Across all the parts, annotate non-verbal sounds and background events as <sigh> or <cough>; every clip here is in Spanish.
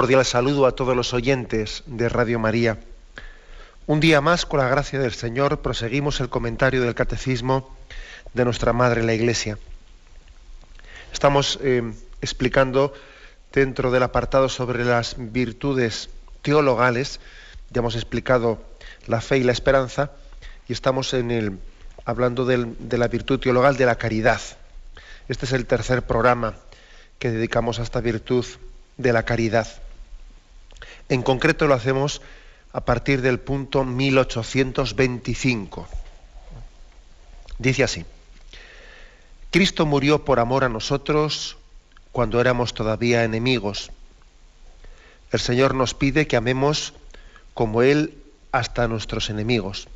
Cordial saludo a todos los oyentes de Radio María. Un día más, con la gracia del Señor, proseguimos el comentario del Catecismo de nuestra Madre la Iglesia. Estamos eh, explicando dentro del apartado sobre las virtudes teologales, ya hemos explicado la fe y la esperanza, y estamos en el, hablando de la virtud teologal de la caridad. Este es el tercer programa que dedicamos a esta virtud de la caridad. En concreto lo hacemos a partir del punto 1825. Dice así, Cristo murió por amor a nosotros cuando éramos todavía enemigos. El Señor nos pide que amemos como Él hasta nuestros enemigos,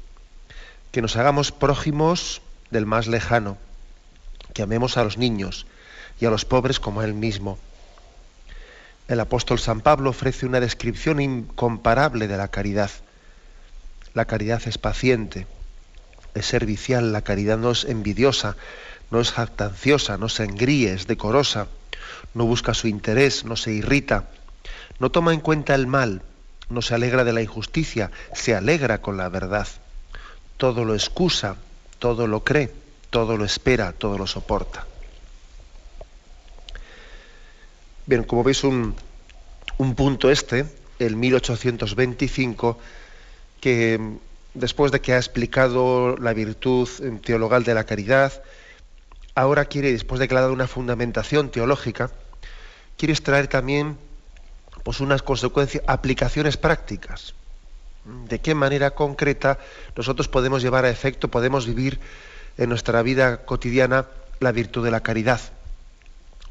que nos hagamos prójimos del más lejano, que amemos a los niños y a los pobres como a Él mismo el apóstol San Pablo ofrece una descripción incomparable de la caridad. La caridad es paciente, es servicial, la caridad no es envidiosa, no es jactanciosa, no se engríe, es decorosa, no busca su interés, no se irrita, no toma en cuenta el mal, no se alegra de la injusticia, se alegra con la verdad. Todo lo excusa, todo lo cree, todo lo espera, todo lo soporta. Bien, como veis, un, punto este, el 1825, que mm, después de que ha explicado la virtud mm, teologal de la caridad, ahora quiere, después de que le ha dado una fundamentación teológica, quiere extraer también pues, unas consecuencias, aplicaciones prácticas. De qué manera concreta nosotros podemos llevar a efecto, podemos vivir en nuestra vida cotidiana la virtud de la caridad.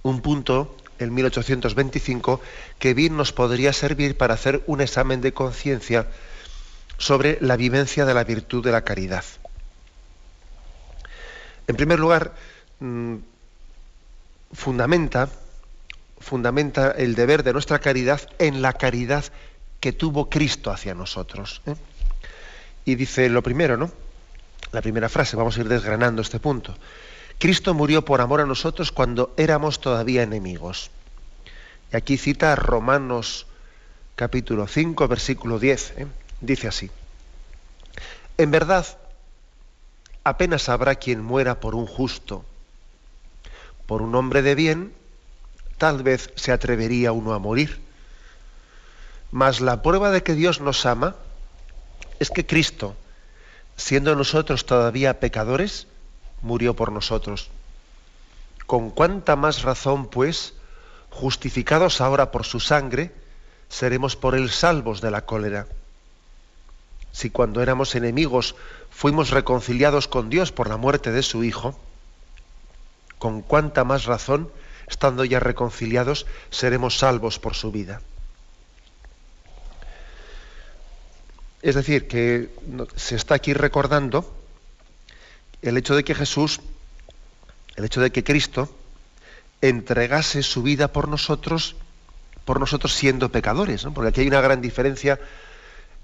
Un punto en 1825 que bien nos podría servir para hacer un examen de conciencia sobre la vivencia de la virtud de la caridad. En primer lugar, mm, fundamenta, fundamenta el deber de nuestra caridad en la caridad que tuvo Cristo hacia nosotros. ¿eh? Y dice lo primero, ¿no? La primera frase, vamos a ir desgranando este punto. Cristo murió por amor a nosotros cuando éramos todavía enemigos. Y aquí cita Romanos capítulo 5, versículo 10. ¿eh? Dice así. En verdad, apenas habrá quien muera por un justo. Por un hombre de bien, tal vez se atrevería uno a morir. Mas la prueba de que Dios nos ama es que Cristo, siendo nosotros todavía pecadores, murió por nosotros. Con cuánta más razón, pues, justificados ahora por su sangre, seremos por él salvos de la cólera. Si cuando éramos enemigos fuimos reconciliados con Dios por la muerte de su Hijo, con cuánta más razón, estando ya reconciliados, seremos salvos por su vida. Es decir, que se está aquí recordando el hecho de que Jesús, el hecho de que Cristo entregase su vida por nosotros, por nosotros siendo pecadores, porque aquí hay una gran diferencia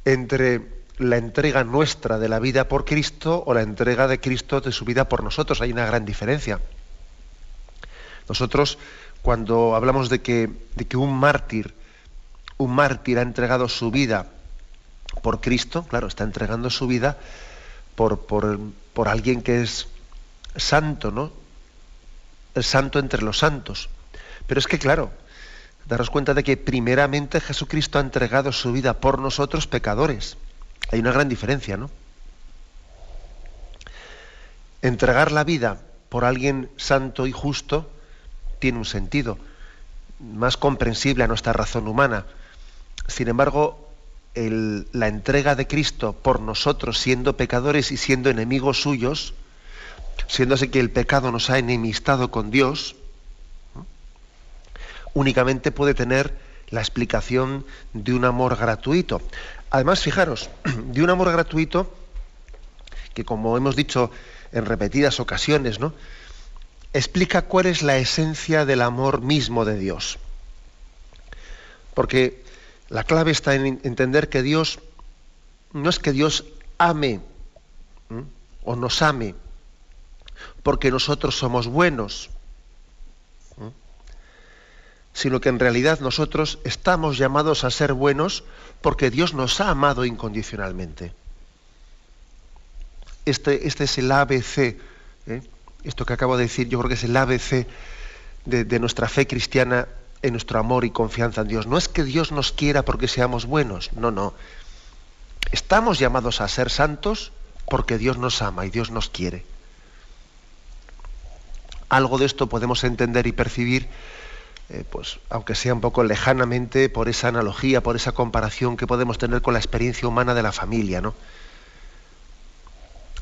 entre la entrega nuestra de la vida por Cristo o la entrega de Cristo de su vida por nosotros. Hay una gran diferencia. Nosotros, cuando hablamos de que, de que un mártir, un mártir ha entregado su vida por Cristo, claro, está entregando su vida por, por, por alguien que es santo, ¿no? El santo entre los santos. Pero es que, claro, daros cuenta de que primeramente Jesucristo ha entregado su vida por nosotros pecadores. Hay una gran diferencia, ¿no? Entregar la vida por alguien santo y justo tiene un sentido más comprensible a nuestra razón humana. sin embargo, la entrega de Cristo por nosotros, siendo pecadores y siendo enemigos suyos, siendo así que el pecado nos ha enemistado con Dios, únicamente puede tener la explicación de un amor gratuito. Además, fijaros, <clears throat> de un amor gratuito que, como hemos dicho en repetidas ocasiones, ¿no? explica cuál es la esencia del amor mismo de Dios. Porque la clave está en entender que Dios no es que Dios ame o nos ame porque nosotros somos buenos, sino que en realidad nosotros estamos llamados a ser buenos porque Dios nos ha amado incondicionalmente. Este, este es el ABC, ¿eh? esto que acabo de decir, yo creo que es el ABC de, nuestra fe cristiana en nuestro amor y confianza en Dios. No es que Dios nos quiera porque seamos buenos, no, no. Estamos llamados a ser santos porque Dios nos ama y Dios nos quiere. Algo de esto podemos entender y percibir eh, pues, aunque sea un poco lejanamente, por esa analogía, por esa comparación que podemos tener con la experiencia humana de la familia, ¿no?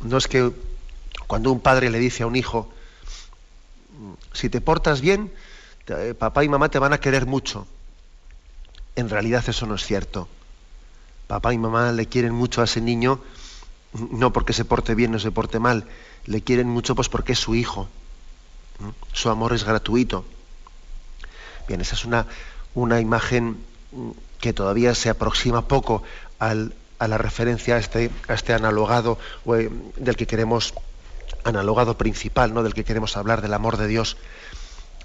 No es que cuando un padre le dice a un hijo, si te portas bien, eh, papá y mamá te van a querer mucho. En realidad eso no es cierto. Papá y mamá le quieren mucho a ese niño, no porque se porte bien o se porte mal, le quieren mucho pues porque es su hijo. Su amor es gratuito. Bien, esa es una, una imagen que todavía se aproxima poco a la referencia a este, a este analogado eh, del que queremos, analogado principal, ¿no? del que queremos hablar, del amor de Dios.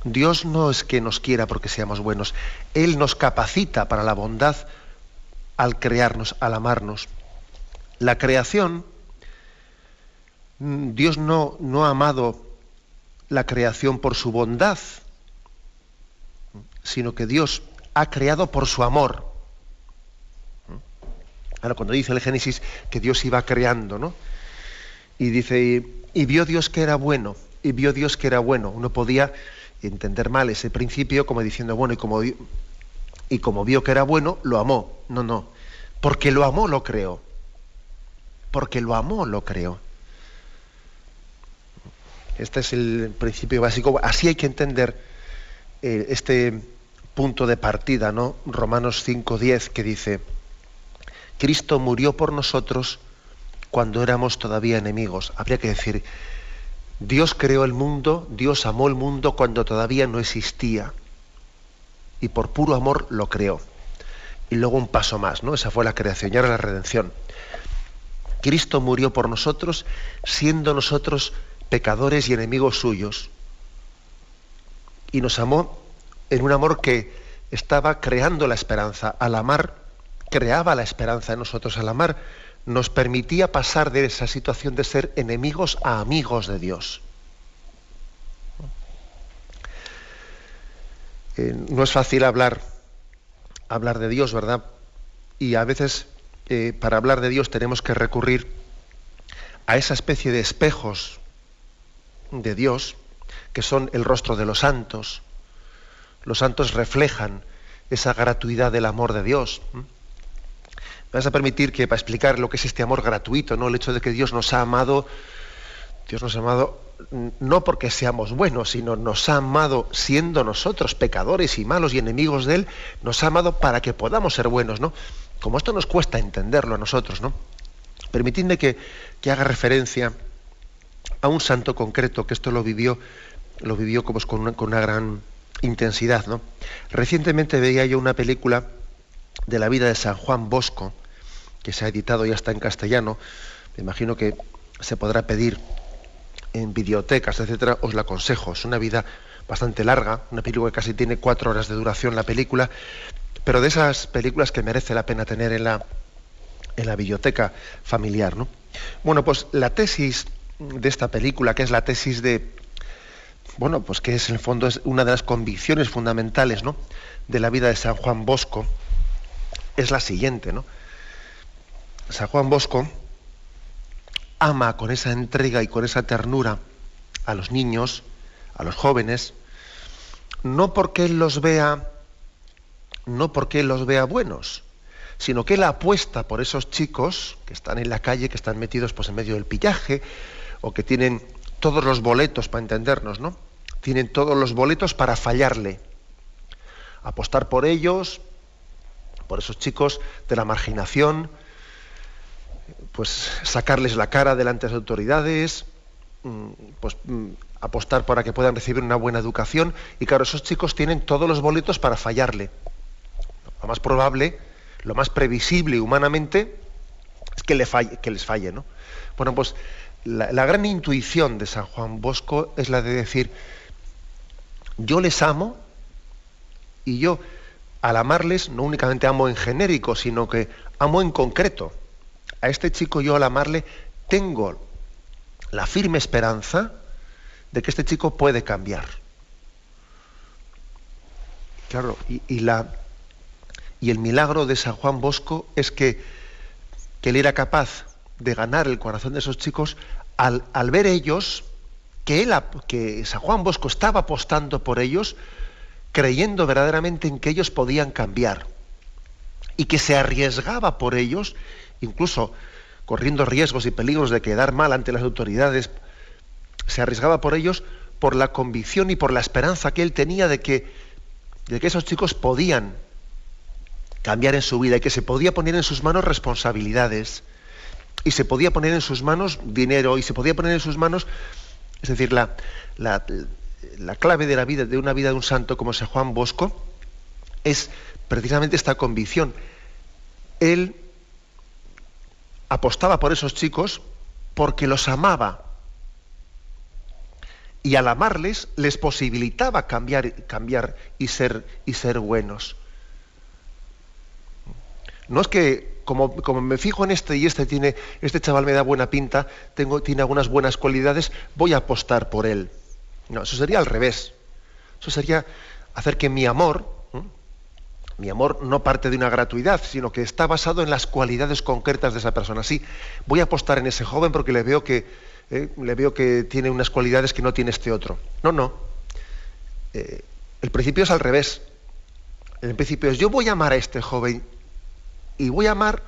Dios no es que nos quiera porque seamos buenos, Él nos capacita para la bondad al crearnos, al amarnos. La creación, mm, Dios no, no ha amado la creación por su bondad, sino que Dios ha creado por su amor. Ahora, cuando dice el Génesis que Dios iba creando, ¿no? Y dice, y, vio Dios que era bueno, y vio Dios que era bueno. Uno podía entender mal ese principio como diciendo, bueno, y como, y como vio que era bueno, lo amó. No, no. Porque lo amó, lo creó. Porque lo amó, lo creó. Este es el principio básico. Así hay que entender eh, este punto de partida, ¿no? Romanos 5:10 que dice, Cristo murió por nosotros cuando éramos todavía enemigos. Habría que decir, Dios creó el mundo, Dios amó el mundo cuando todavía no existía. Y por puro amor lo creó. Y luego un paso más, ¿no? Esa fue la creación y ahora la redención. Cristo murió por nosotros siendo nosotros pecadores y enemigos suyos. Y nos amó en un amor que estaba creando la esperanza. Al amar, creaba la esperanza en nosotros. Al amar, nos permitía pasar de esa situación de ser enemigos a amigos de Dios. Eh, no es fácil hablar, hablar de Dios, ¿verdad? Y a veces eh, para hablar de Dios tenemos que recurrir a esa especie de espejos de Dios, que son el rostro de los santos, los santos reflejan esa gratuidad del amor de Dios. Vas a permitir que para explicar lo que es este amor gratuito, ¿no? El hecho de que Dios nos ha amado, Dios nos ha amado no porque seamos buenos, sino nos ha amado siendo nosotros pecadores y malos y enemigos de Él, nos ha amado para que podamos ser buenos, ¿no? Como esto nos cuesta entenderlo a nosotros, ¿no? Permitidme que, haga referencia a un santo concreto que esto lo vivió, lo vivió como con una gran intensidad. ¿no? Recientemente veía yo una película de la vida de San Juan Bosco, que se ha editado ya está en castellano. Me imagino que se podrá pedir en videotecas, etcétera. Os la aconsejo. Es una vida bastante larga, una película que casi tiene cuatro horas de duración la película, pero de esas películas que merece la pena tener en la, en la biblioteca familiar. ¿no? Bueno, pues la tesis de esta película, que es la tesis de bueno, pues que es en el fondo es una de las convicciones fundamentales ¿no? de la vida de San Juan Bosco, es la siguiente, ¿no? San Juan Bosco ama con esa entrega y con esa ternura a los niños, a los jóvenes, no porque él los vea, no porque él los vea buenos, sino que él apuesta por esos chicos que están en la calle, que están metidos pues, en medio del pillaje, o que tienen todos los boletos, para entendernos, ¿no? Tienen todos los boletos para fallarle. Apostar por ellos, por esos chicos de la marginación, pues sacarles la cara delante de las autoridades, mm, pues mm, apostar para que puedan recibir una buena educación. Y claro, esos chicos tienen todos los boletos para fallarle. Lo más probable, lo más previsible humanamente, es que, le falle, les falle. ¿no? Bueno, pues la gran intuición de San Juan Bosco es la de decir, yo les amo y yo al amarles no únicamente amo en genérico, sino que amo en concreto. A este chico yo al amarle tengo la firme esperanza de que este chico puede cambiar. Claro, y, la, y el milagro de San Juan Bosco es que, él era capaz de ganar el corazón de esos chicos al, al ver ellos que, él, que San Juan Bosco estaba apostando por ellos, creyendo verdaderamente en que ellos podían cambiar y que se arriesgaba por ellos, incluso corriendo riesgos y peligros de quedar mal ante las autoridades se arriesgaba por ellos por la convicción y por la esperanza que él tenía de que, de que esos chicos podían cambiar en su vida y que se podía poner en sus manos responsabilidades. Y se podía poner en sus manos dinero y se podía poner en sus manos, es decir, la, la, la clave de la vida, de una vida de un santo como San Juan Bosco, es precisamente esta convicción. Él apostaba por esos chicos porque los amaba y al amarles les posibilitaba cambiar, cambiar y, ser, y ser buenos. No es que como, como, me fijo en este y este tiene, este chaval me da buena pinta, tengo, tiene algunas buenas cualidades, voy a apostar por él. No, eso sería al revés. Eso sería hacer que mi amor, mi amor no parte de una gratuidad, sino que está basado en las cualidades concretas de esa persona. Sí, voy a apostar en ese joven porque le veo que, eh, le veo que tiene unas cualidades que no tiene este otro. No, no. Eh, el principio es al revés. El principio es yo voy a amar a este joven y voy a amar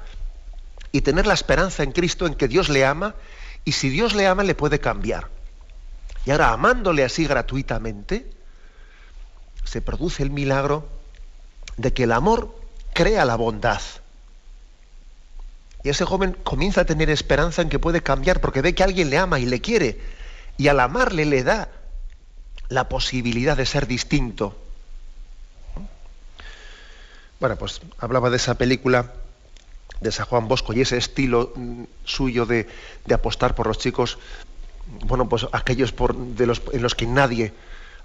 y tener la esperanza en Cristo en que Dios le ama y si Dios le ama le puede cambiar. Y ahora amándole así gratuitamente, se produce el milagro de que el amor crea la bondad. Y ese joven comienza a tener esperanza en que puede cambiar porque ve que alguien le ama y le quiere. Y al amarle le da la posibilidad de ser distinto. Bueno, pues hablaba de esa película de San Juan Bosco y ese estilo mm, suyo de, apostar por los chicos, bueno, pues aquellos por, de los, en los que nadie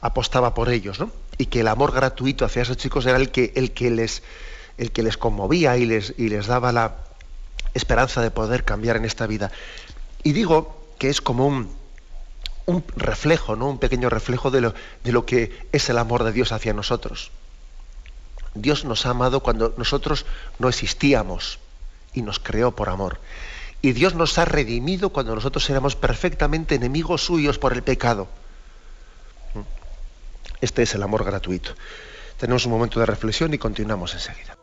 apostaba por ellos, ¿no? Y que el amor gratuito hacia esos chicos era el que, el que, les, el que les conmovía y les, y les daba la, esperanza de poder cambiar en esta vida. Y digo que es como un, un reflejo, ¿no? un pequeño reflejo de lo, de lo que es el amor de Dios hacia nosotros. Dios nos ha amado cuando nosotros no existíamos y nos creó por amor. Y Dios nos ha redimido cuando nosotros éramos perfectamente enemigos suyos por el pecado. Este es el amor gratuito. Tenemos un momento de reflexión y continuamos enseguida.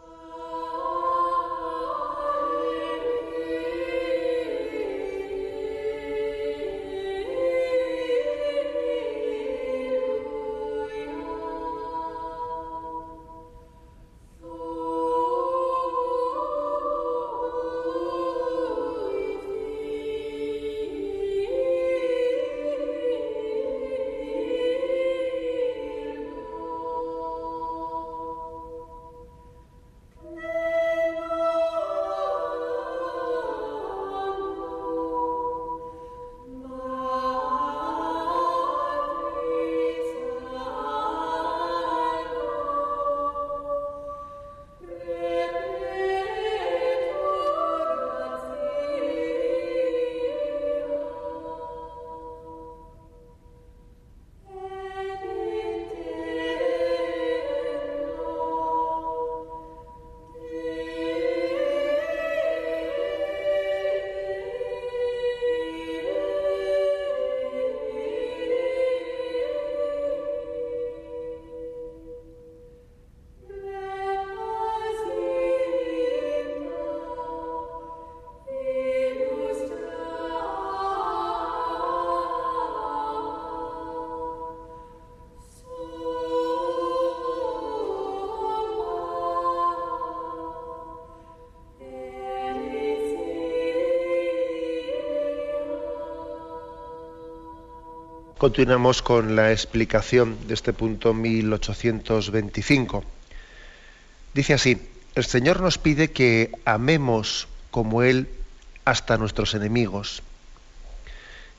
Continuamos con la explicación de este punto 1825. Dice así, el Señor nos pide que amemos como Él hasta nuestros enemigos.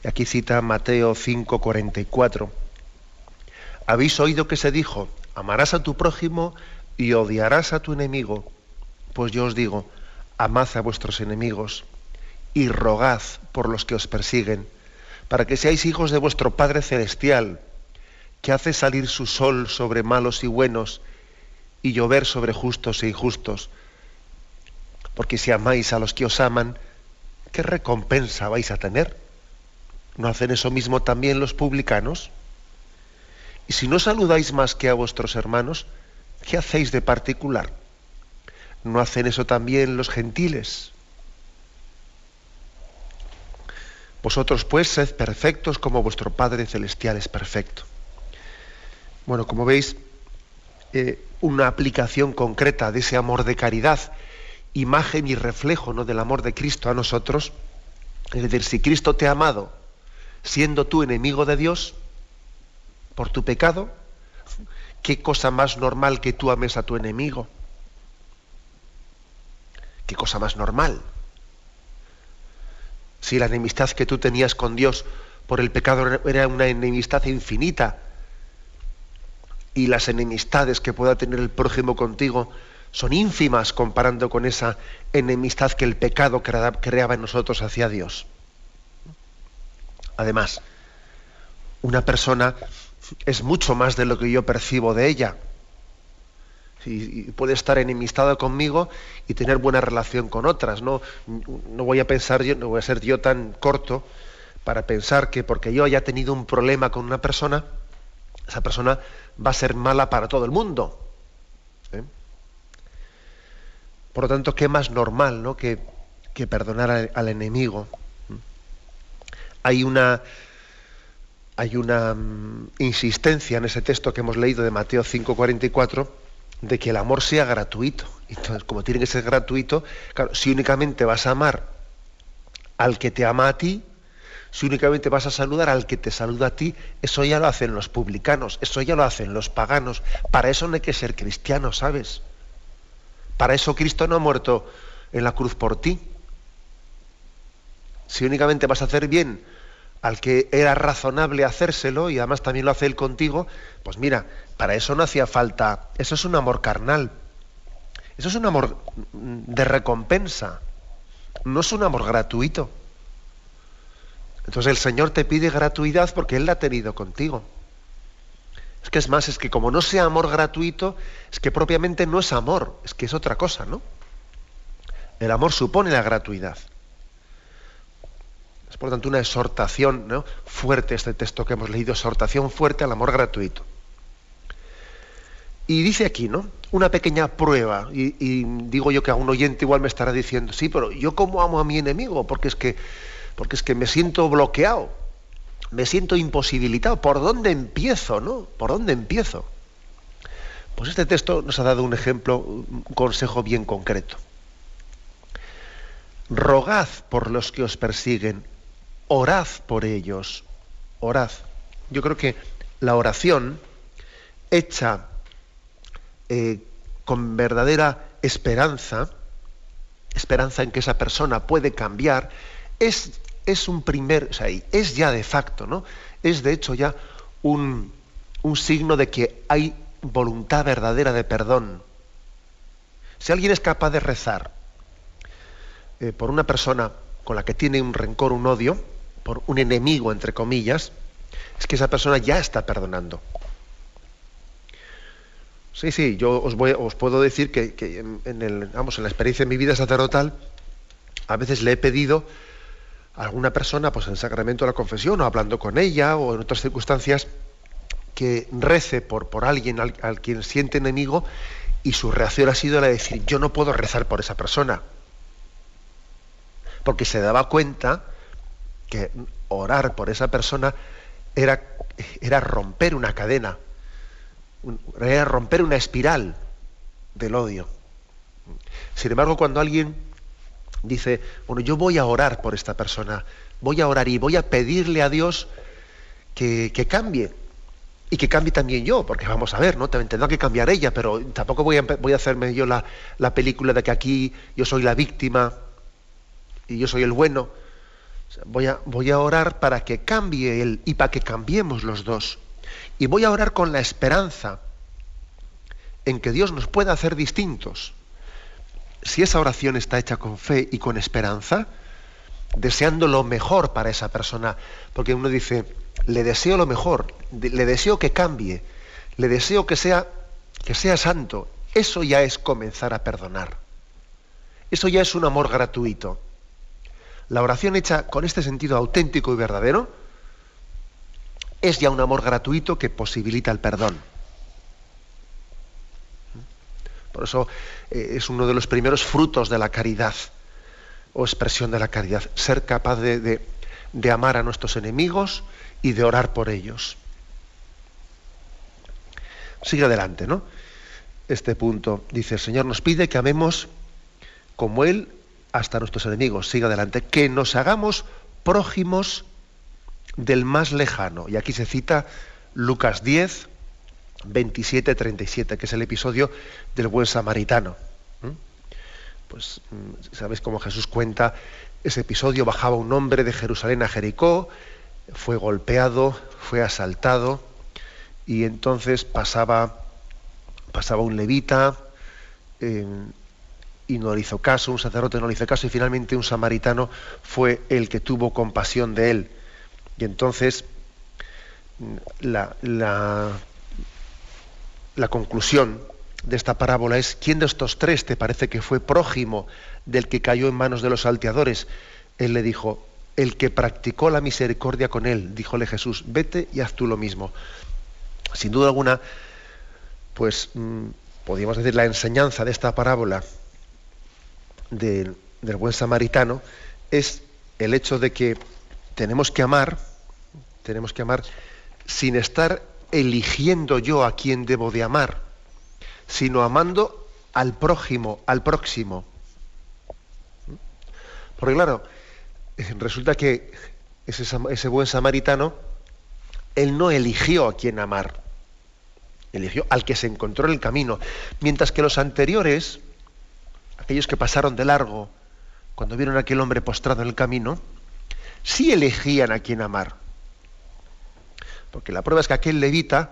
Y aquí cita Mateo 5:44. Habéis oído que se dijo, amarás a tu prójimo y odiarás a tu enemigo. Pues yo os digo, amad a vuestros enemigos y rogad por los que os persiguen para que seáis hijos de vuestro Padre Celestial, que hace salir su sol sobre malos y buenos y llover sobre justos e injustos. Porque si amáis a los que os aman, ¿qué recompensa vais a tener? ¿No hacen eso mismo también los publicanos? Y si no saludáis más que a vuestros hermanos, ¿qué hacéis de particular? ¿No hacen eso también los gentiles? Vosotros pues sed perfectos como vuestro Padre Celestial es perfecto. Bueno, como veis, eh, una aplicación concreta de ese amor de caridad, imagen y reflejo ¿no? del amor de Cristo a nosotros, es decir, si Cristo te ha amado siendo tú enemigo de Dios por tu pecado, ¿qué cosa más normal que tú ames a tu enemigo? ¿Qué cosa más normal? Si la enemistad que tú tenías con Dios por el pecado era una enemistad infinita y las enemistades que pueda tener el prójimo contigo son ínfimas comparando con esa enemistad que el pecado creaba en nosotros hacia Dios. Además, una persona es mucho más de lo que yo percibo de ella y, puede estar enemistada conmigo y tener buena relación con otras. No, no voy a pensar yo, no voy a ser yo tan corto para pensar que porque yo haya tenido un problema con una persona, esa persona va a ser mala para todo el mundo. ¿eh? Por lo tanto, qué más normal ¿no? que, que perdonar al, enemigo. Hay una, hay una mm, insistencia en ese texto que hemos leído de Mateo 5:44 de que el amor sea gratuito. Entonces, como tiene que ser gratuito, claro, si únicamente vas a amar al que te ama a ti, si únicamente vas a saludar al que te saluda a ti, eso ya lo hacen los publicanos, eso ya lo hacen los paganos. Para eso no hay que ser cristiano, ¿sabes? Para eso Cristo no ha muerto en la cruz por ti. Si únicamente vas a hacer bien al que era razonable hacérselo y además también lo hace él contigo, pues mira, para eso no hacía falta, eso es un amor carnal, eso es un amor de recompensa, no es un amor gratuito. Entonces el Señor te pide gratuidad porque Él la ha tenido contigo. Es que es más, es que como no sea amor gratuito, es que propiamente no es amor, es que es otra cosa, ¿no? El amor supone la gratuidad. Es por tanto una exhortación ¿no? fuerte, este texto que hemos leído, exhortación fuerte al amor gratuito. Y dice aquí, ¿no? Una pequeña prueba, y, digo yo que a un oyente igual me estará diciendo, sí, pero yo cómo amo a mi enemigo, porque es que, porque es que me siento bloqueado, me siento imposibilitado. ¿Por dónde empiezo, no? ¿Por dónde empiezo? Pues este texto nos ha dado un ejemplo, un consejo bien concreto. Rogad por los que os persiguen, orad por ellos, orad. Yo creo que la oración hecha eh, con verdadera esperanza, esperanza en que esa persona puede cambiar, es, es un primer, o sea, es ya de facto, ¿no? Es de hecho ya un, un signo de que hay voluntad verdadera de perdón. Si alguien es capaz de rezar eh, por una persona con la que tiene un rencor, un odio, por un enemigo, entre comillas, es que esa persona ya está perdonando. Sí, sí, yo os, voy, os puedo decir que, en, el, vamos, en la experiencia de mi vida sacerdotal, a veces le he pedido a alguna persona, pues en el sacramento de la confesión, o hablando con ella, o en otras circunstancias, que rece por, alguien al, al, quien siente enemigo, y su reacción ha sido la de decir, yo no puedo rezar por esa persona. Porque se daba cuenta que orar por esa persona era, era romper una cadena, era romper una espiral del odio. Sin embargo, cuando alguien dice, bueno, yo voy a orar por esta persona, voy a orar y voy a pedirle a Dios que, cambie y que cambie también yo, porque vamos a ver, ¿no? Tendrá que cambiar ella, pero tampoco voy a, voy a hacerme yo la, la, película de que aquí yo soy la víctima y yo soy el bueno. Voy, a, voy a orar para que cambie él y para que cambiemos los dos. Y voy a orar con la esperanza en que Dios nos pueda hacer distintos. Si esa oración está hecha con fe y con esperanza, deseando lo mejor para esa persona, porque uno dice, le deseo lo mejor, le deseo que cambie, le deseo que sea, que sea santo. Eso ya es comenzar a perdonar. Eso ya es un amor gratuito. La oración hecha con este sentido auténtico y verdadero es ya un amor gratuito que posibilita el perdón. Por eso eh, es uno de los primeros frutos de la caridad o expresión de la caridad, ser capaz de, de amar a nuestros enemigos y de orar por ellos. Sigue adelante, ¿no? Este punto dice, el Señor nos pide que amemos como Él hasta nuestros enemigos. Sigue adelante, que nos hagamos prójimos del más lejano. Y aquí se cita Lucas 10, 27, 37, que es el episodio del buen samaritano. Pues mm, sabes cómo Jesús cuenta ese episodio, bajaba un hombre de Jerusalén a Jericó, fue golpeado, fue asaltado, y entonces pasaba, pasaba un levita, y no le hizo caso, un sacerdote no le hizo caso, y finalmente un samaritano fue el que tuvo compasión de él. Y entonces la, la, conclusión de esta parábola es, ¿quién de estos tres te parece que fue prójimo del que cayó en manos de los salteadores? Él le dijo, el que practicó la misericordia con él, díjole Jesús, vete y haz tú lo mismo. Sin duda alguna, pues mm, podríamos decir la enseñanza de esta parábola del buen samaritano es el hecho de que tenemos que amar, tenemos que amar sin estar eligiendo yo a quién debo de amar, sino amando al prójimo, al próximo. Porque claro, resulta que ese, ese, buen samaritano, él no eligió a quién amar, eligió al que se encontró en el camino, mientras que los anteriores, aquellos que pasaron de largo, cuando vieron a aquel hombre postrado en el camino, sí elegían a quién amar. Porque la prueba es que aquel levita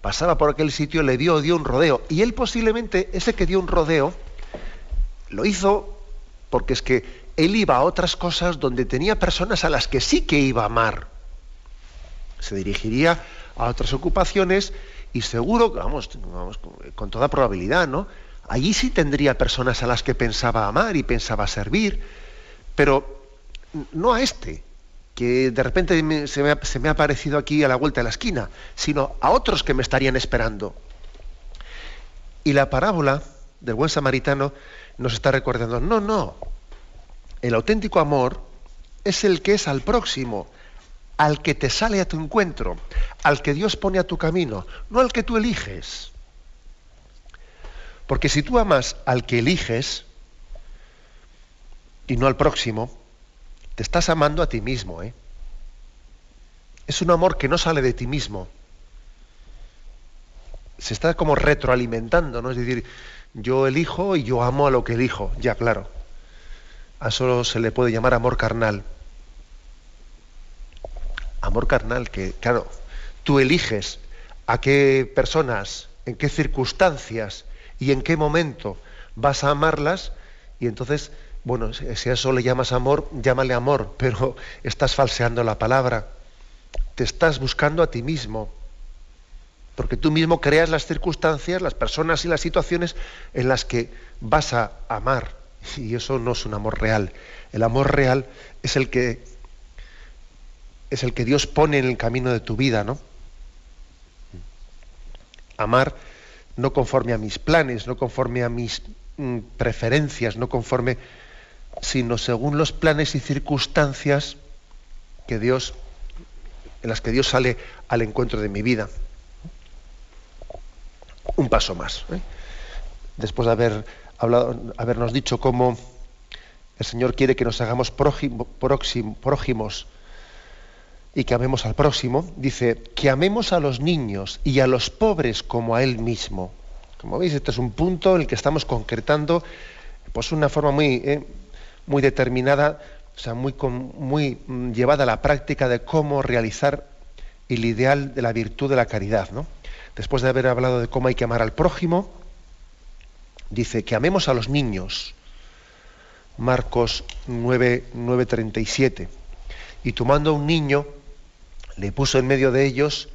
pasaba por aquel sitio, le dio, dio un rodeo. Y él posiblemente, ese que dio un rodeo, lo hizo porque es que él iba a otras cosas donde tenía personas a las que sí que iba a amar. Se dirigiría a otras ocupaciones y seguro, vamos, vamos con toda probabilidad, ¿no? Allí sí tendría personas a las que pensaba amar y pensaba servir, pero no a este que de repente se, me ha, aparecido aquí a la vuelta de la esquina, sino a otros que me estarían esperando. Y la parábola del buen samaritano nos está recordando, no, no, el auténtico amor es el que es al próximo, al que te sale a tu encuentro, al que Dios pone a tu camino, no al que tú eliges. Porque si tú amas al que eliges y no al próximo, te estás amando a ti mismo. ¿eh? Es un amor que no sale de ti mismo. Se está como retroalimentando, ¿no? Es decir, yo elijo y yo amo a lo que elijo, ya claro. A eso se le puede llamar amor carnal. Amor carnal, que, claro, tú eliges a qué personas, en qué circunstancias y en qué momento vas a amarlas, y entonces bueno, si a eso le llamas amor, llámale amor, <laughs> pero estás falseando la palabra. Te estás buscando a ti mismo. Porque tú mismo creas las circunstancias, las personas y las situaciones en las que vas a amar. Y eso no es un amor real. El amor real es el que es el que Dios pone en el camino de tu vida, ¿no? Amar no conforme a mis planes, no conforme a mis mm, preferencias, no conforme sino según los planes y circunstancias que Dios, en las que Dios sale al encuentro de mi vida. Un paso más. ¿eh? Después de haber hablado, habernos dicho cómo el Señor quiere que nos hagamos prójimos y que amemos al próximo, dice que amemos a los niños y a los pobres como a él mismo. Como veis, este es un punto en el que estamos concretando pues una forma muy, eh, muy determinada, o sea, muy, muy mm, llevada a la práctica de cómo realizar el ideal de la virtud de la caridad. ¿no? Después de haber hablado de cómo hay que amar al prójimo, dice que amemos a los niños. Marcos 9, 9:37. Y tomando a un niño, le puso en medio de ellos,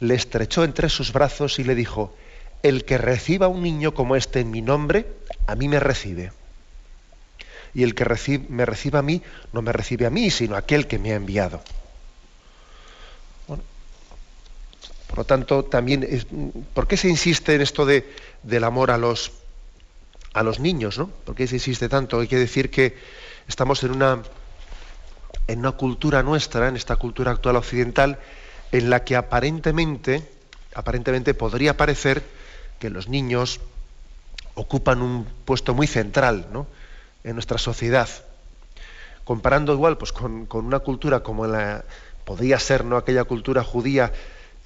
le estrechó entre sus brazos y le dijo, el que reciba un niño como este en mi nombre, a mí me recibe. Y el que me reciba a mí, no me recibe a mí, sino a aquel que me ha enviado. por lo tanto, también, ¿por qué se insiste en esto de, del amor a los, a los niños? ¿no? ¿Por qué se insiste tanto? Hay que decir que estamos en una en una cultura nuestra, en esta cultura actual occidental, en la que aparentemente, aparentemente podría parecer que los niños ocupan un puesto muy central en nuestra sociedad. Comparando igual pues, con, una cultura como la podría ser ¿no? aquella cultura judía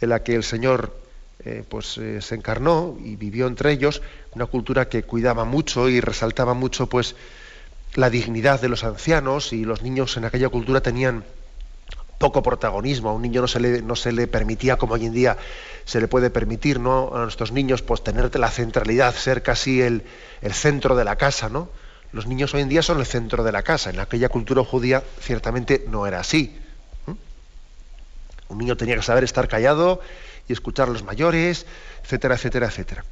en la que el Señor eh, pues, eh, se encarnó y vivió entre ellos, una cultura que cuidaba mucho y resaltaba mucho pues, la dignidad de los ancianos y los niños en aquella cultura tenían poco protagonismo. A un niño no se le, no se le permitía, como hoy en día se le puede permitir ¿no? a nuestros niños, pues tener la centralidad, ser casi el, centro de la casa. ¿no? Los niños hoy en día son el centro de la casa. En aquella cultura judía ciertamente no era así. Un niño tenía que saber estar callado y escuchar a los mayores, etcétera, etcétera, etcétera.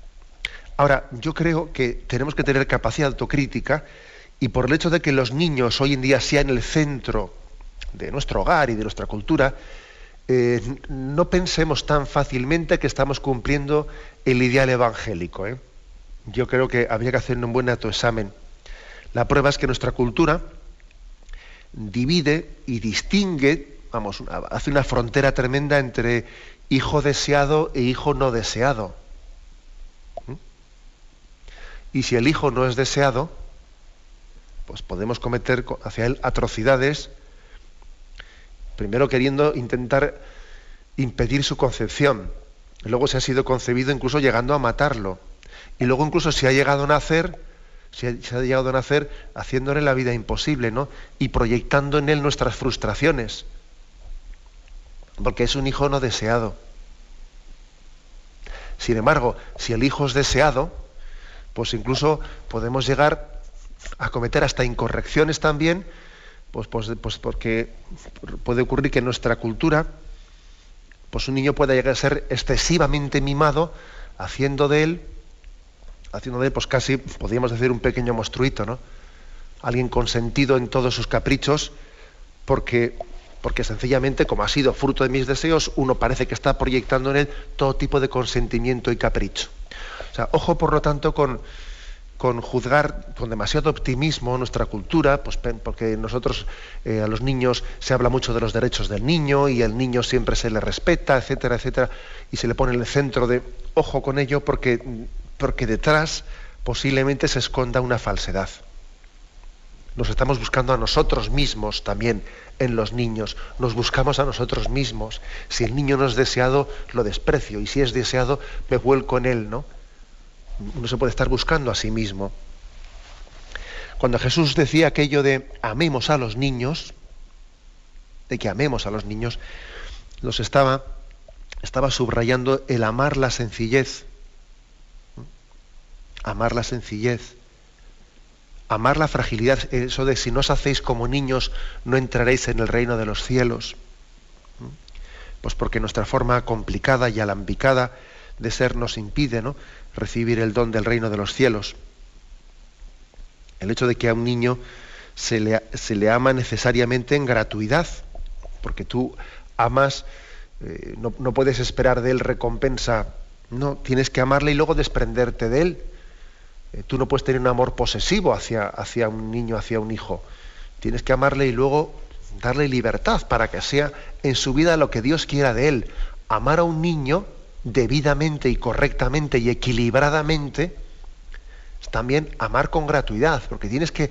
Ahora, yo creo que tenemos que tener capacidad autocrítica y por el hecho de que los niños hoy en día sean el centro de nuestro hogar y de nuestra cultura, eh, no pensemos tan fácilmente que estamos cumpliendo el ideal evangélico. ¿eh? Yo creo que habría que hacer un buen autoexamen. La prueba es que nuestra cultura divide y distingue, vamos, hace una frontera tremenda entre hijo deseado e hijo no deseado. ¿Mm? Y si el hijo no es deseado, pues podemos cometer hacia él atrocidades, primero queriendo intentar impedir su concepción, luego se ha sido concebido incluso llegando a matarlo, y luego incluso si ha llegado a nacer, si ha, llegado a nacer haciéndole la vida imposible, ¿no? Y proyectando en él nuestras frustraciones, porque es un hijo no deseado. Sin embargo, si el hijo es deseado, pues incluso podemos llegar a cometer hasta incorrecciones también, pues, pues, pues, porque puede ocurrir que en nuestra cultura, pues un niño pueda llegar a ser excesivamente mimado, haciendo de él, haciendo de él, pues casi, podríamos decir, un pequeño monstruito, ¿no? Alguien consentido en todos sus caprichos, porque, porque sencillamente, como ha sido fruto de mis deseos, uno parece que está proyectando en él todo tipo de consentimiento y capricho. O sea, ojo, por lo tanto, con, con juzgar con demasiado optimismo nuestra cultura, pues porque nosotros eh, a los niños se habla mucho de los derechos del niño y el niño siempre se le respeta, etcétera, etcétera, y se le pone en el centro de ojo con ello porque, porque detrás posiblemente se esconda una falsedad. Nos estamos buscando a nosotros mismos también en los niños, nos buscamos a nosotros mismos. Si el niño no es deseado, lo desprecio, y si es deseado, me vuelco en él, ¿no? Uno se puede estar buscando a sí mismo. Cuando Jesús decía aquello de amemos a los niños, de que amemos a los niños, los estaba, estaba subrayando el amar la sencillez. Amar la sencillez. Amar la fragilidad, eso de si no os hacéis como niños, no entraréis en el reino de los cielos. Pues porque nuestra forma complicada y alambicada de ser nos impide ¿no? Recibir el don del reino de los cielos. El hecho de que a un niño se le, se le ama necesariamente en gratuidad, porque tú amas, eh, no, puedes esperar de él recompensa, no, tienes que amarle y luego desprenderte de él. Eh, tú no puedes tener un amor posesivo hacia, hacia un niño, hacia un hijo. Tienes que amarle y luego darle libertad para que sea en su vida lo que Dios quiera de él. Amar a un niño debidamente y correctamente y equilibradamente, es también amar con gratuidad, porque tienes que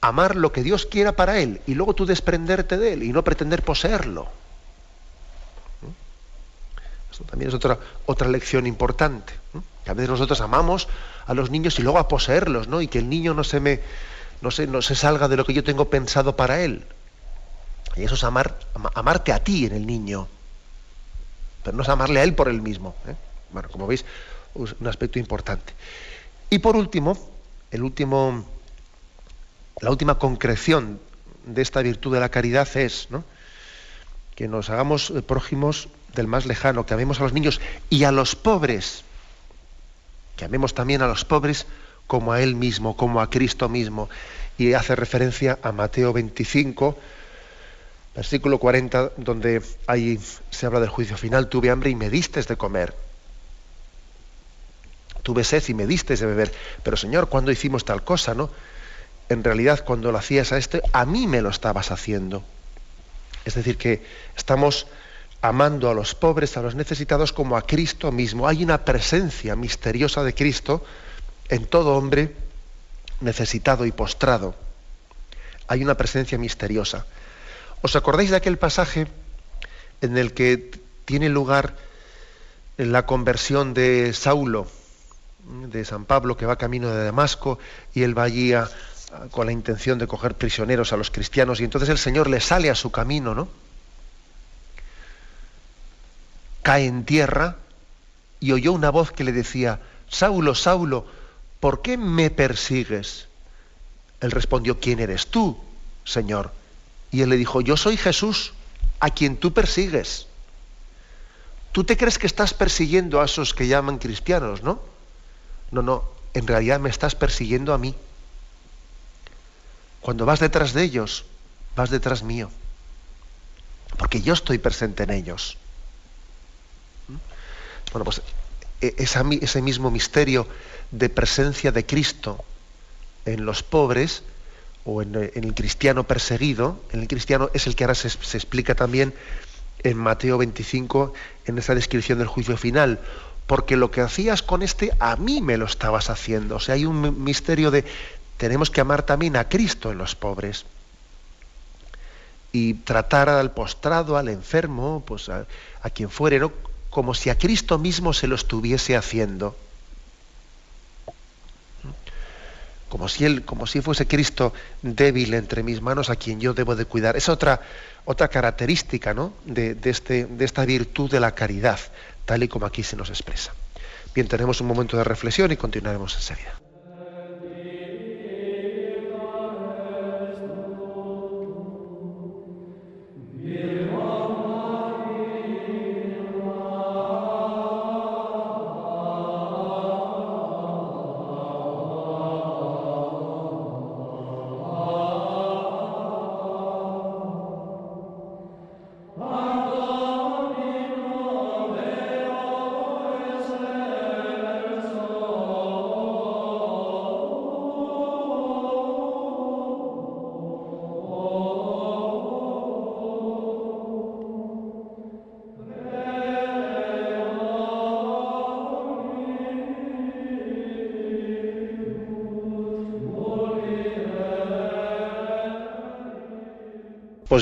amar lo que Dios quiera para él y luego tú desprenderte de él y no pretender poseerlo. Esto también es otra, otra lección importante. Que a veces nosotros amamos a los niños y luego a poseerlos, ¿no? Y que el niño no se me, no se, no se salga de lo que yo tengo pensado para él. Y eso es amar, amarte a ti en el niño. Pero no es amarle a él por él mismo. ¿eh? Bueno, como veis, un aspecto importante. Y por último, el último, la última concreción de esta virtud de la caridad es que nos hagamos prójimos del más lejano, que amemos a los niños y a los pobres, que amemos también a los pobres como a Él mismo, como a Cristo mismo. Y hace referencia a Mateo 25, versículo 40, donde ahí se habla del juicio final, tuve hambre y me diste de comer. Tuve sed y me diste de beber. Pero Señor, ¿cuándo hicimos tal cosa, no? En realidad, cuando lo hacías a este, a mí me lo estabas haciendo. Es decir, que estamos amando a los pobres, a los necesitados, como a Cristo mismo. Hay una presencia misteriosa de Cristo en todo hombre necesitado y postrado. Hay una presencia misteriosa. ¿Os acordáis de aquel pasaje en el que tiene lugar la conversión de Saulo, de San Pablo, que va camino de Damasco, y él va allí con la intención de coger prisioneros a los cristianos, y entonces el Señor le sale a su camino, ¿no? Cae en tierra y oyó una voz que le decía, Saulo, Saulo, ¿por qué me persigues? Él respondió, ¿quién eres tú, Señor? Y él le dijo, yo soy Jesús, a quien tú persigues. Tú te crees que estás persiguiendo a esos que llaman cristianos, ¿no? No, no, en realidad me estás persiguiendo a mí. Cuando vas detrás de ellos, vas detrás mío. Porque yo estoy presente en ellos. Bueno, pues e, ese mismo misterio de presencia de Cristo en los pobres o en, el cristiano perseguido, en el cristiano es el que ahora se, explica también en Mateo 25 en esa descripción del juicio final, porque lo que hacías con este a mí me lo estabas haciendo. O sea, hay un misterio de tenemos que amar también a Cristo en los pobres y tratar al postrado, al enfermo, pues a, quien fuere, como si a Cristo mismo se lo estuviese haciendo. Como si él, como si fuese Cristo débil entre mis manos a quien yo debo de cuidar. Es otra, otra característica ¿no? de, este, de esta virtud de la caridad, tal y como aquí se nos expresa. Bien, tenemos un momento de reflexión y continuaremos enseguida.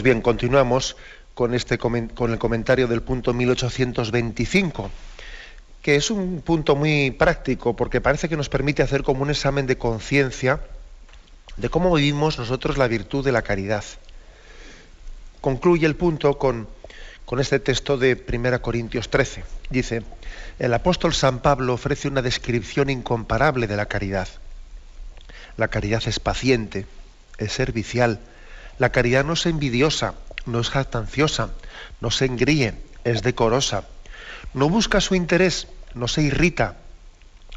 Bien, continuamos con, este, con el comentario del punto 1825, que es un punto muy práctico porque parece que nos permite hacer como un examen de conciencia de cómo vivimos nosotros la virtud de la caridad. Concluye el punto con, con este texto de 1 Corintios 13. Dice, el apóstol San Pablo ofrece una descripción incomparable de la caridad. La caridad es paciente, es servicial, la caridad no es envidiosa, no es jactanciosa, no se engríe, es decorosa. No busca su interés, no se irrita,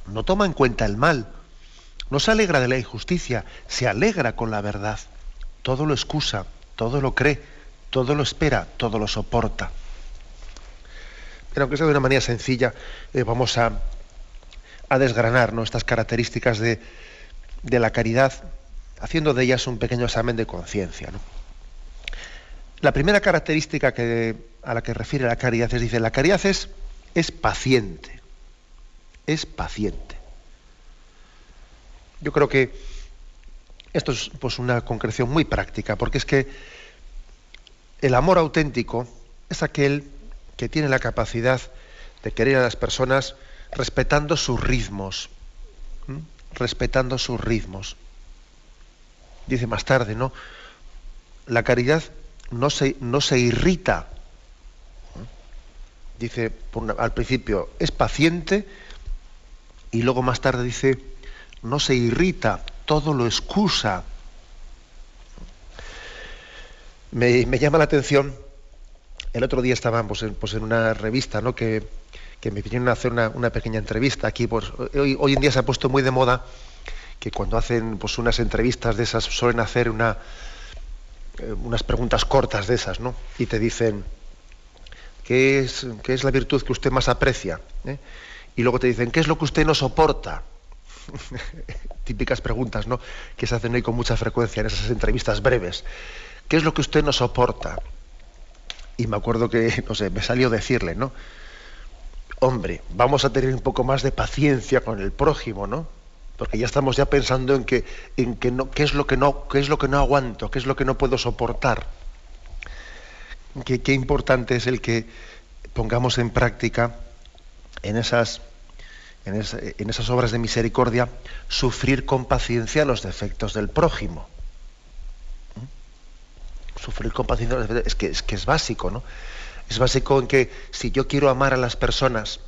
no toma en cuenta el mal, no se alegra de la injusticia, se alegra con la verdad. Todo lo excusa, todo lo cree, todo lo espera, todo lo soporta. Pero aunque sea de una manera sencilla, eh, vamos a, a desgranar nuestras características de, de la caridad haciendo de ellas un pequeño examen de conciencia. La primera característica a la que refiere la caridad es, dice, la caridad es, es paciente, es paciente. Yo creo que esto es pues, una concreción muy práctica, porque es que el amor auténtico es aquel que tiene la capacidad de querer a las personas respetando sus ritmos, respetando sus ritmos. Dice más tarde, ¿no? La caridad no se, no se irrita. Dice al principio, es paciente y luego más tarde dice, no se irrita, todo lo excusa. Me, llama la atención, el otro día estábamos en, pues en una revista ¿no? que, me vinieron a hacer una, pequeña entrevista aquí. Pues, hoy, hoy, en día se ha puesto muy de moda que cuando hacen pues, unas entrevistas de esas suelen hacer una, eh, unas preguntas cortas de esas, ¿no? Y te dicen, ¿qué es, qué es la virtud que usted más aprecia? ¿Eh? Y luego te dicen, ¿qué es lo que usted no soporta? <laughs> Típicas preguntas, ¿no? Que se hacen hoy con mucha frecuencia en esas entrevistas breves. ¿Qué es lo que usted no soporta? Y me acuerdo que, <laughs> no sé, me salió decirle, ¿no? Hombre, vamos a tener un poco más de paciencia con el prójimo, ¿no? Porque ya estamos ya pensando en que, en que no, qué es lo que no, qué es lo que no aguanto, qué es lo que no puedo soportar. Qué, qué importante es el que pongamos en práctica en esas en, esas obras de misericordia, sufrir con paciencia los defectos del prójimo. ¿Mm? Sufrir con paciencia los defectos, es que, es que es básico, ¿no? Es básico en que si yo quiero amar a las personas,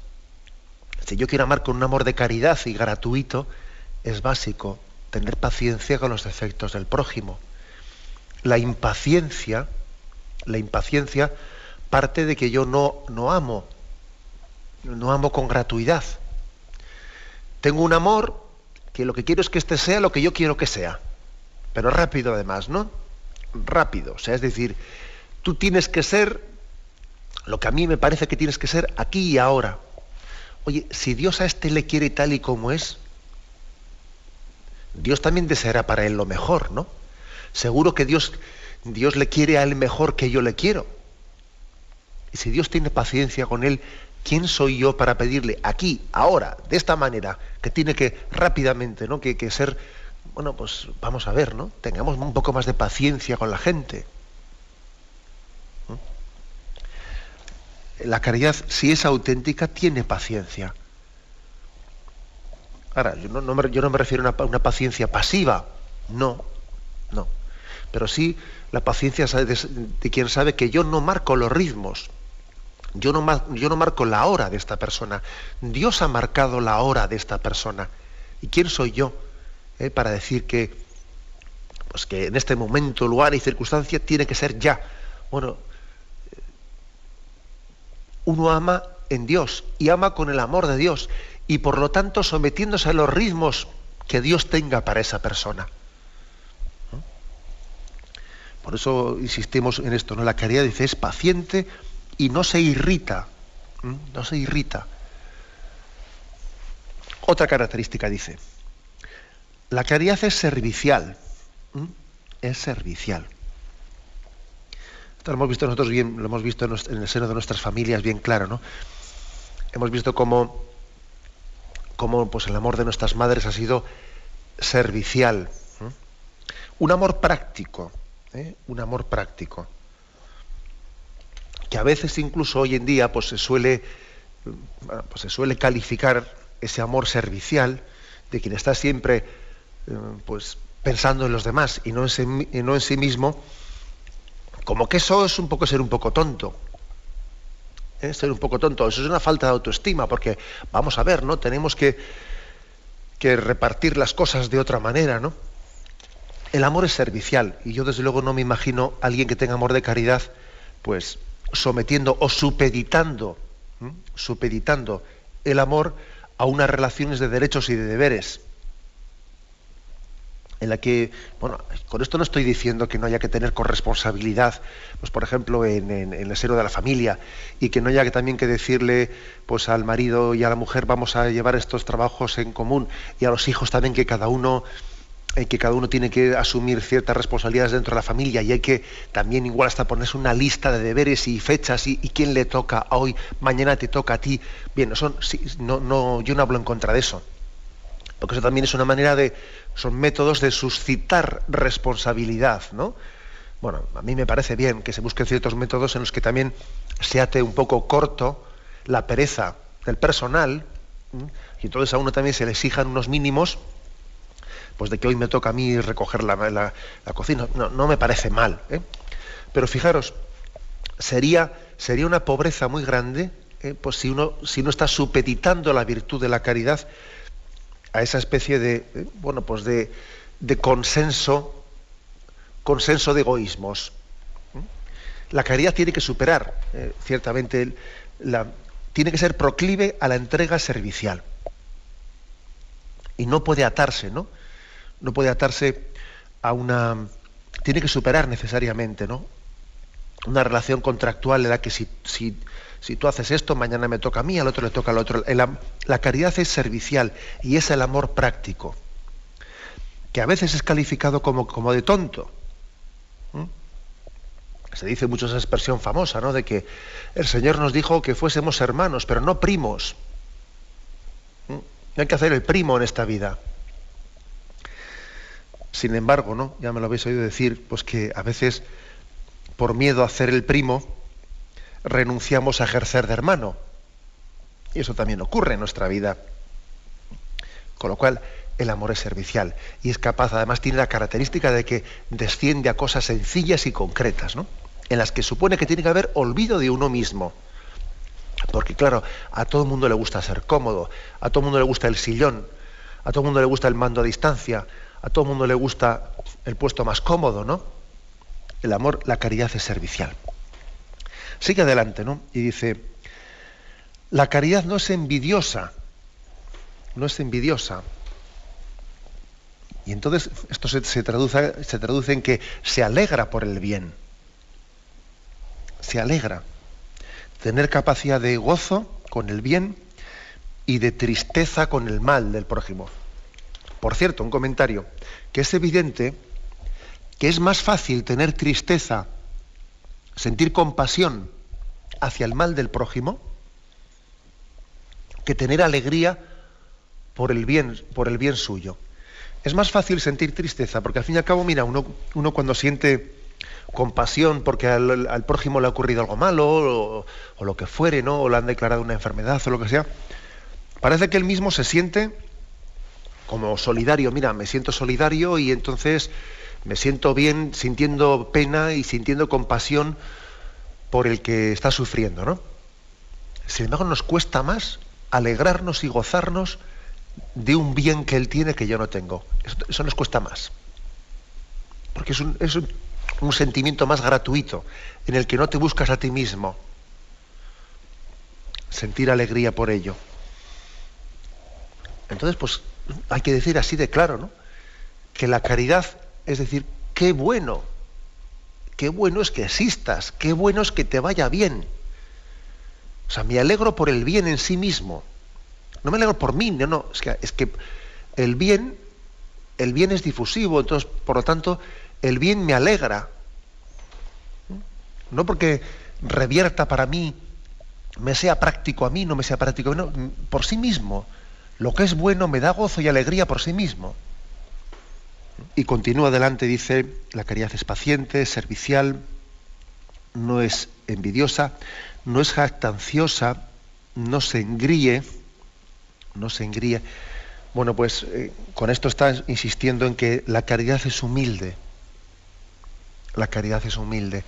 si yo quiero amar con un amor de caridad y gratuito, es básico tener paciencia con los defectos del prójimo. La impaciencia, la impaciencia parte de que yo no, no amo, no amo con gratuidad. Tengo un amor que lo que quiero es que este sea lo que yo quiero que sea. Pero rápido además, ¿no? Rápido. O sea, es decir, tú tienes que ser lo que a mí me parece que tienes que ser aquí y ahora. Oye, si Dios a este le quiere tal y como es, Dios también deseará para él lo mejor, ¿no? Seguro que Dios, Dios le quiere a él mejor que yo le quiero. Y si Dios tiene paciencia con él, ¿quién soy yo para pedirle aquí, ahora, de esta manera, que tiene que rápidamente, ¿no? Que, que ser, bueno, pues vamos a ver, ¿no? Tengamos un poco más de paciencia con la gente. La caridad, si es auténtica, tiene paciencia. Ahora, yo no, me, refiero a una, paciencia pasiva, no, no. Pero sí la paciencia de quien sabe que yo no marco los ritmos, yo no, marco la hora de esta persona. Dios ha marcado la hora de esta persona. ¿Y quién soy yo eh, para decir que, pues que en este momento, lugar y circunstancia tiene que ser ya? Bueno, uno ama en Dios y ama con el amor de Dios y por lo tanto sometiéndose a los ritmos que Dios tenga para esa persona. Por eso insistimos en esto, ¿no? La caridad dice es paciente, y no se irrita, no se irrita. Otra característica dice, la caridad es servicial, es servicial. Esto lo hemos visto nosotros bien, lo hemos visto en el seno de nuestras familias bien claro, ¿no? Hemos visto cómo, cómo pues, el amor de nuestras madres ha sido servicial. Un amor práctico, ¿eh? un amor práctico que a veces incluso hoy en día pues se suele, pues se suele calificar ese amor servicial de quien está siempre eh, pues pensando en los demás y no en, sí, no en sí mismo, como que eso es un poco ser un poco tonto. ¿Eh? Ser un poco tonto, eso es una falta de autoestima, porque vamos a ver, ¿no? Tenemos que, que repartir las cosas de otra manera, ¿no? El amor es servicial, y yo desde luego no me imagino a alguien que tenga amor de caridad, pues sometiendo o supeditando, supeditando el amor a unas relaciones de derechos y de deberes. En la que, bueno, con esto no estoy diciendo que no haya que tener corresponsabilidad, pues por ejemplo, en, el seno de la familia, y que no haya que también que decirle pues al marido y a la mujer vamos a llevar estos trabajos en común, y a los hijos también que cada uno eh, que cada uno tiene que asumir ciertas responsabilidades dentro de la familia y hay que también igual hasta ponerse una lista de deberes y fechas y, quién le toca hoy, mañana te toca a ti. Bien, son, no, no, yo no hablo en contra de eso, porque eso también es una manera de, son métodos de suscitar responsabilidad, ¿no? Bueno, a mí me parece bien que se busquen ciertos métodos en los que también se ate un poco corto la pereza, del personal, y entonces a uno también se le exijan unos mínimos, pues de que hoy me toca a mí recoger la, cocina. No, no, me parece mal. ¿eh? Pero fijaros, sería, sería una pobreza muy grande ¿eh? pues si uno, si uno está supeditando la virtud de la caridad a esa especie de, ¿eh? bueno, pues de, consenso, consenso de egoísmos. La caridad tiene que superar, ciertamente, la, tiene que ser proclive a la entrega servicial. Y no puede atarse, ¿no? No puede atarse a una. Tiene que superar necesariamente, ¿no? Una relación contractual en la que si, si, si tú haces esto, mañana me toca a mí, al otro le toca al otro. La, caridad es servicial y es el amor práctico, que a veces es calificado como, como de tonto. Se dice mucho esa expresión famosa, ¿no? De que el Señor nos dijo que fuésemos hermanos, pero no primos. No hay que hacer el primo en esta vida. Sin embargo, ¿no? Ya me lo habéis oído decir, pues que a veces, por miedo a hacer el primo, renunciamos a ejercer de hermano. Y eso también ocurre en nuestra vida. Con lo cual, el amor es servicial y es capaz, además tiene la característica de que desciende a cosas sencillas y concretas, ¿no? en las que supone que tiene que haber olvido de uno mismo. Porque claro, a todo el mundo le gusta ser cómodo, a todo el mundo le gusta el sillón, a todo el mundo le gusta el mando a distancia, a todo el mundo le gusta el puesto más cómodo, ¿no? El amor, la caridad es servicial. Sigue adelante, ¿no? Y dice, la caridad no es envidiosa, no es envidiosa, y entonces esto se, traduce, traduce en que se alegra por el bien. Se alegra. Tener capacidad de gozo con el bien y de tristeza con el mal del prójimo. Por cierto, un comentario, que es evidente que es más fácil tener tristeza, sentir compasión hacia el mal del prójimo, que tener alegría por el bien, por el bien suyo es más fácil sentir tristeza, porque al fin y al cabo, mira, uno, uno cuando siente compasión porque al, prójimo le ha ocurrido algo malo, o, lo que fuere, ¿no? O le han declarado una enfermedad o lo que sea, parece que él mismo se siente como solidario. Mira, me siento solidario y entonces me siento bien sintiendo pena y sintiendo compasión por el que está sufriendo, ¿no? Sin embargo, nos cuesta más alegrarnos y gozarnos de un bien que él tiene que yo no tengo. Eso, nos cuesta más. Porque es, un, un, sentimiento más gratuito, en el que no te buscas a ti mismo. Sentir alegría por ello. Entonces, pues hay que decir así de claro, ¿no? Que la caridad, es decir, qué bueno, qué bueno es que existas, qué bueno es que te vaya bien. O sea, me alegro por el bien en sí mismo. No me alegro por mí, no, no, es que, es que el bien, el bien es difusivo, entonces, por lo tanto, el bien me alegra. No porque revierta para mí, me sea práctico a mí, no me sea práctico a mí, no, por sí mismo. Lo que es bueno me da gozo y alegría por sí mismo. Y continúa adelante, dice, la caridad es paciente, es servicial, no es envidiosa, no es jactanciosa, no se engríe, no se engríe. Bueno, pues eh, con esto está insistiendo en que la caridad es humilde. La caridad es humilde.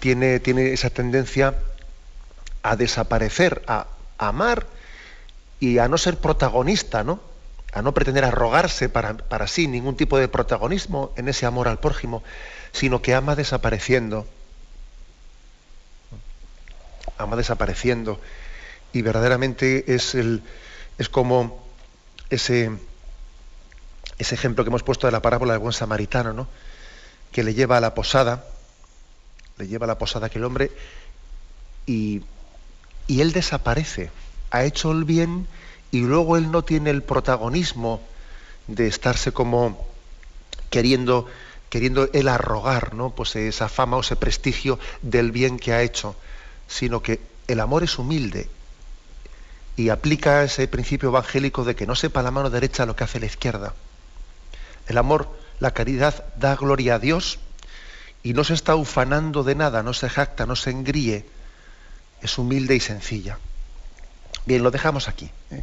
Tiene, tiene esa tendencia a desaparecer, a, amar y a no ser protagonista, ¿no? A no pretender arrogarse para, para sí ningún tipo de protagonismo en ese amor al prójimo, sino que ama desapareciendo. Ama desapareciendo. Y verdaderamente es el, es como ese, ese ejemplo que hemos puesto de la parábola del buen samaritano, ¿no? que le lleva a la posada, le lleva a la posada aquel hombre y, y él desaparece. Ha hecho el bien y luego él no tiene el protagonismo de estarse como queriendo queriendo él arrogar ¿no? pues esa fama o ese prestigio del bien que ha hecho, sino que el amor es humilde y aplica ese principio evangélico de que no sepa la mano derecha lo que hace la izquierda. El amor, la caridad da gloria a Dios y no se está ufanando de nada, no se jacta, no se engríe, es humilde y sencilla. Bien, lo dejamos aquí. ¿eh?